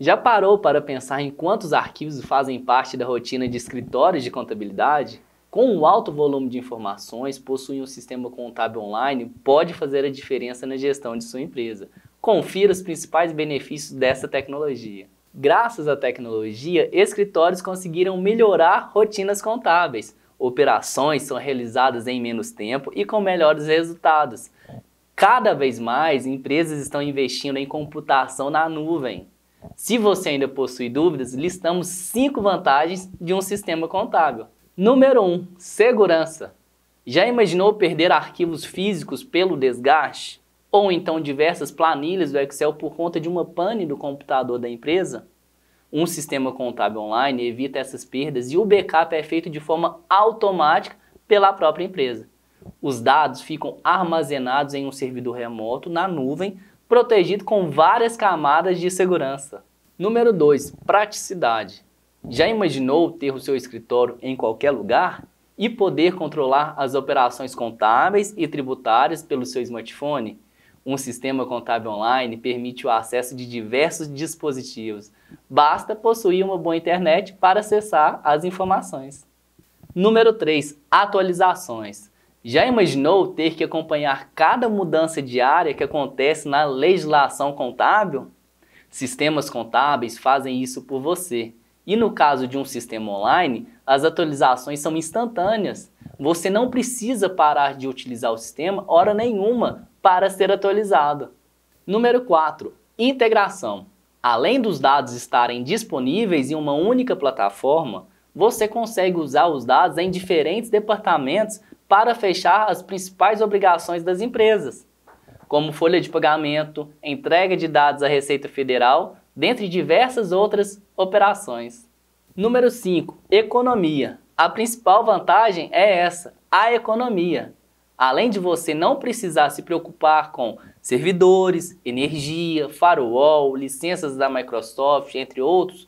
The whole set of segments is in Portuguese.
Já parou para pensar em quantos arquivos fazem parte da rotina de escritórios de contabilidade? Com o alto volume de informações, possuir um sistema contábil online pode fazer a diferença na gestão de sua empresa. Confira os principais benefícios dessa tecnologia. Graças à tecnologia, escritórios conseguiram melhorar rotinas contábeis. Operações são realizadas em menos tempo e com melhores resultados. Cada vez mais, empresas estão investindo em computação na nuvem. Se você ainda possui dúvidas, listamos 5 vantagens de um sistema contábil. Número 1. Um, segurança. Já imaginou perder arquivos físicos pelo desgaste? Ou então diversas planilhas do Excel por conta de uma pane do computador da empresa? Um sistema contábil online evita essas perdas e o backup é feito de forma automática pela própria empresa. Os dados ficam armazenados em um servidor remoto na nuvem protegido com várias camadas de segurança. Número 2. Praticidade. Já imaginou ter o seu escritório em qualquer lugar e poder controlar as operações contábeis e tributárias pelo seu smartphone? Um sistema contábil online permite o acesso de diversos dispositivos. Basta possuir uma boa internet para acessar as informações. Número 3. Atualizações. Já imaginou ter que acompanhar cada mudança diária que acontece na legislação contábil? Sistemas contábeis fazem isso por você. E no caso de um sistema online, as atualizações são instantâneas. Você não precisa parar de utilizar o sistema hora nenhuma para ser atualizado. Número 4. Integração. Além dos dados estarem disponíveis em uma única plataforma, você consegue usar os dados em diferentes departamentos para fechar as principais obrigações das empresas, como folha de pagamento, entrega de dados à Receita Federal, dentre diversas outras operações. Número 5. Economia. A principal vantagem é essa, a economia. Além de você não precisar se preocupar com servidores, energia, firewall, licenças da Microsoft, entre outros,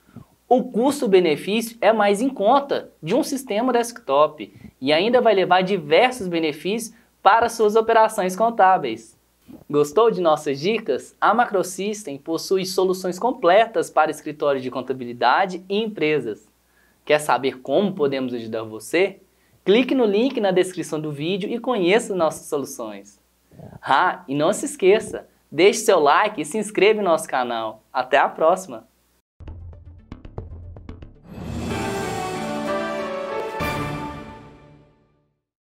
o custo-benefício é mais em conta de um sistema desktop e ainda vai levar diversos benefícios para suas operações contábeis. Gostou de nossas dicas? A Macrosystem possui soluções completas para escritórios de contabilidade e empresas. Quer saber como podemos ajudar você? Clique no link na descrição do vídeo e conheça nossas soluções. Ah, e não se esqueça, deixe seu like e se inscreva no nosso canal. Até a próxima!